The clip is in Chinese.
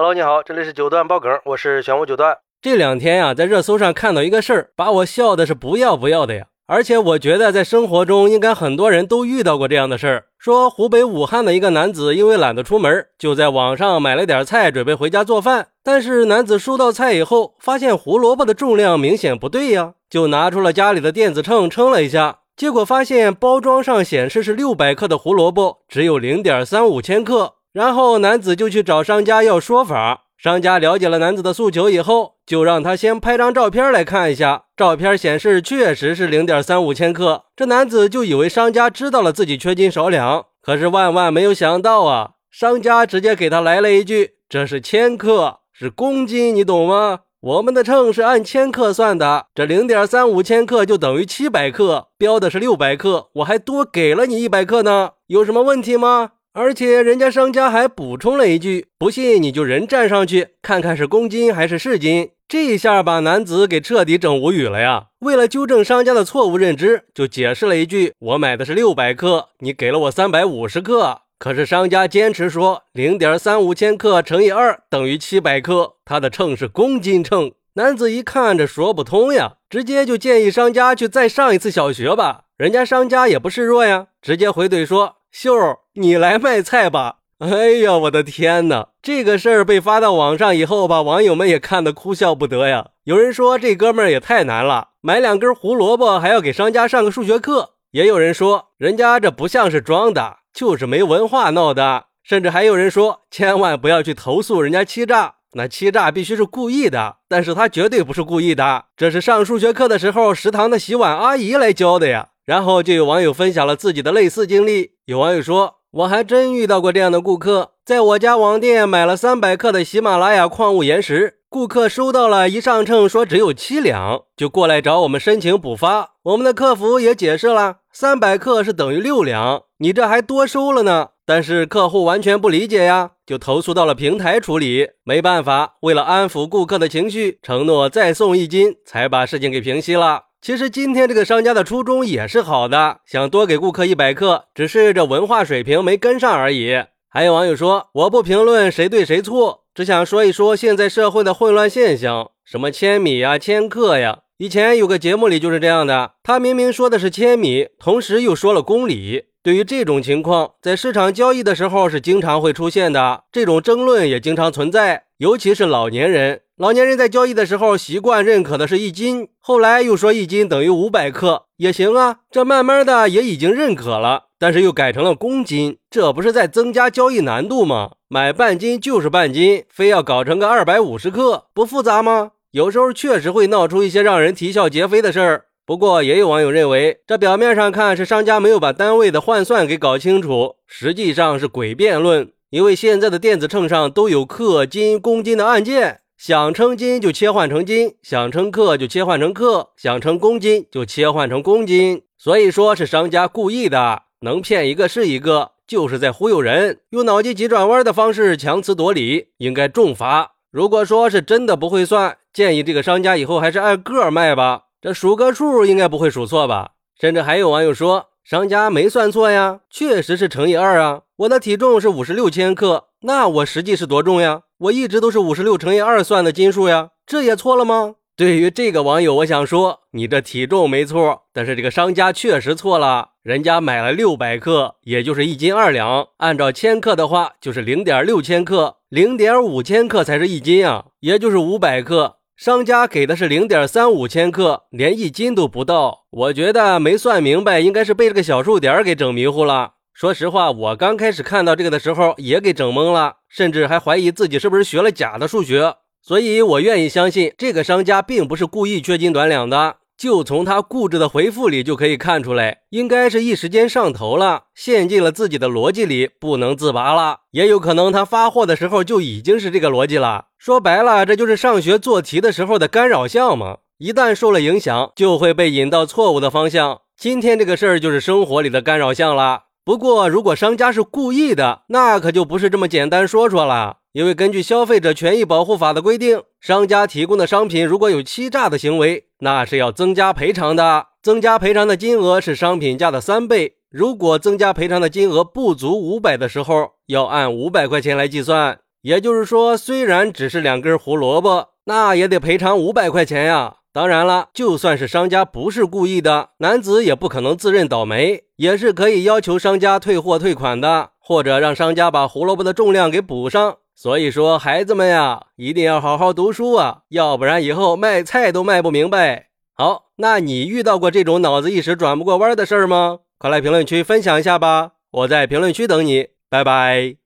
Hello，你好，这里是九段爆梗，我是玄武九段。这两天呀，在热搜上看到一个事儿，把我笑的是不要不要的呀。而且我觉得在生活中应该很多人都遇到过这样的事儿。说湖北武汉的一个男子因为懒得出门，就在网上买了点菜，准备回家做饭。但是男子收到菜以后，发现胡萝卜的重量明显不对呀，就拿出了家里的电子秤称了一下，结果发现包装上显示是六百克的胡萝卜，只有零点三五千克。然后男子就去找商家要说法。商家了解了男子的诉求以后，就让他先拍张照片来看一下。照片显示确实是零点三五千克。这男子就以为商家知道了自己缺斤少两，可是万万没有想到啊！商家直接给他来了一句：“这是千克，是公斤，你懂吗？我们的秤是按千克算的，这零点三五千克就等于七百克，标的是六百克，我还多给了你一百克呢，有什么问题吗？”而且人家商家还补充了一句：“不信你就人站上去看看是公斤还是市斤。”这一下把男子给彻底整无语了呀！为了纠正商家的错误认知，就解释了一句：“我买的是六百克，你给了我三百五十克。”可是商家坚持说零点三五千克乘以二等于七百克，他的秤是公斤秤。男子一看这说不通呀，直接就建议商家去再上一次小学吧。人家商家也不示弱呀，直接回怼说。秀儿，你来卖菜吧！哎呀，我的天哪！这个事儿被发到网上以后，把网友们也看得哭笑不得呀。有人说这哥们儿也太难了，买两根胡萝卜还要给商家上个数学课。也有人说人家这不像是装的，就是没文化闹的。甚至还有人说，千万不要去投诉人家欺诈，那欺诈必须是故意的，但是他绝对不是故意的，这是上数学课的时候食堂的洗碗阿姨来教的呀。然后就有网友分享了自己的类似经历。有网友说：“我还真遇到过这样的顾客，在我家网店买了三百克的喜马拉雅矿物岩石，顾客收到了一上秤说只有七两，就过来找我们申请补发。我们的客服也解释了，三百克是等于六两，你这还多收了呢。但是客户完全不理解呀，就投诉到了平台处理。没办法，为了安抚顾客的情绪，承诺再送一斤，才把事情给平息了。”其实今天这个商家的初衷也是好的，想多给顾客一百克，只是这文化水平没跟上而已。还有网友说，我不评论谁对谁错，只想说一说现在社会的混乱现象，什么千米呀、千克呀。以前有个节目里就是这样的，他明明说的是千米，同时又说了公里。对于这种情况，在市场交易的时候是经常会出现的，这种争论也经常存在，尤其是老年人。老年人在交易的时候习惯认可的是一斤，后来又说一斤等于五百克也行啊，这慢慢的也已经认可了，但是又改成了公斤，这不是在增加交易难度吗？买半斤就是半斤，非要搞成个二百五十克，不复杂吗？有时候确实会闹出一些让人啼笑皆非的事儿。不过也有网友认为，这表面上看是商家没有把单位的换算给搞清楚，实际上是诡辩论，因为现在的电子秤上都有克、斤、公斤的按键。想称斤就切换成斤，想称克就切换成克，想称公斤就切换成公斤。所以说是商家故意的，能骗一个是一个，就是在忽悠人，用脑筋急转弯的方式强词夺理，应该重罚。如果说是真的不会算，建议这个商家以后还是按个卖吧，这数个数应该不会数错吧？甚至还有网友说，商家没算错呀，确实是乘以二啊。我的体重是五十六千克，那我实际是多重呀？我一直都是五十六乘以二算的斤数呀，这也错了吗？对于这个网友，我想说，你这体重没错，但是这个商家确实错了。人家买了六百克，也就是一斤二两，按照千克的话，就是零点六千克，零点五千克才是一斤啊，也就是五百克。商家给的是零点三五千克，连一斤都不到。我觉得没算明白，应该是被这个小数点给整迷糊了。说实话，我刚开始看到这个的时候也给整懵了，甚至还怀疑自己是不是学了假的数学。所以我愿意相信这个商家并不是故意缺斤短两的，就从他固执的回复里就可以看出来，应该是一时间上头了，陷进了自己的逻辑里不能自拔了。也有可能他发货的时候就已经是这个逻辑了。说白了，这就是上学做题的时候的干扰项嘛，一旦受了影响，就会被引到错误的方向。今天这个事儿就是生活里的干扰项了。不过，如果商家是故意的，那可就不是这么简单说说了。因为根据《消费者权益保护法》的规定，商家提供的商品如果有欺诈的行为，那是要增加赔偿的。增加赔偿的金额是商品价的三倍。如果增加赔偿的金额不足五百的时候，要按五百块钱来计算。也就是说，虽然只是两根胡萝卜，那也得赔偿五百块钱呀。当然了，就算是商家不是故意的，男子也不可能自认倒霉，也是可以要求商家退货退款的，或者让商家把胡萝卜的重量给补上。所以说，孩子们呀，一定要好好读书啊，要不然以后卖菜都卖不明白。好，那你遇到过这种脑子一时转不过弯的事儿吗？快来评论区分享一下吧，我在评论区等你，拜拜。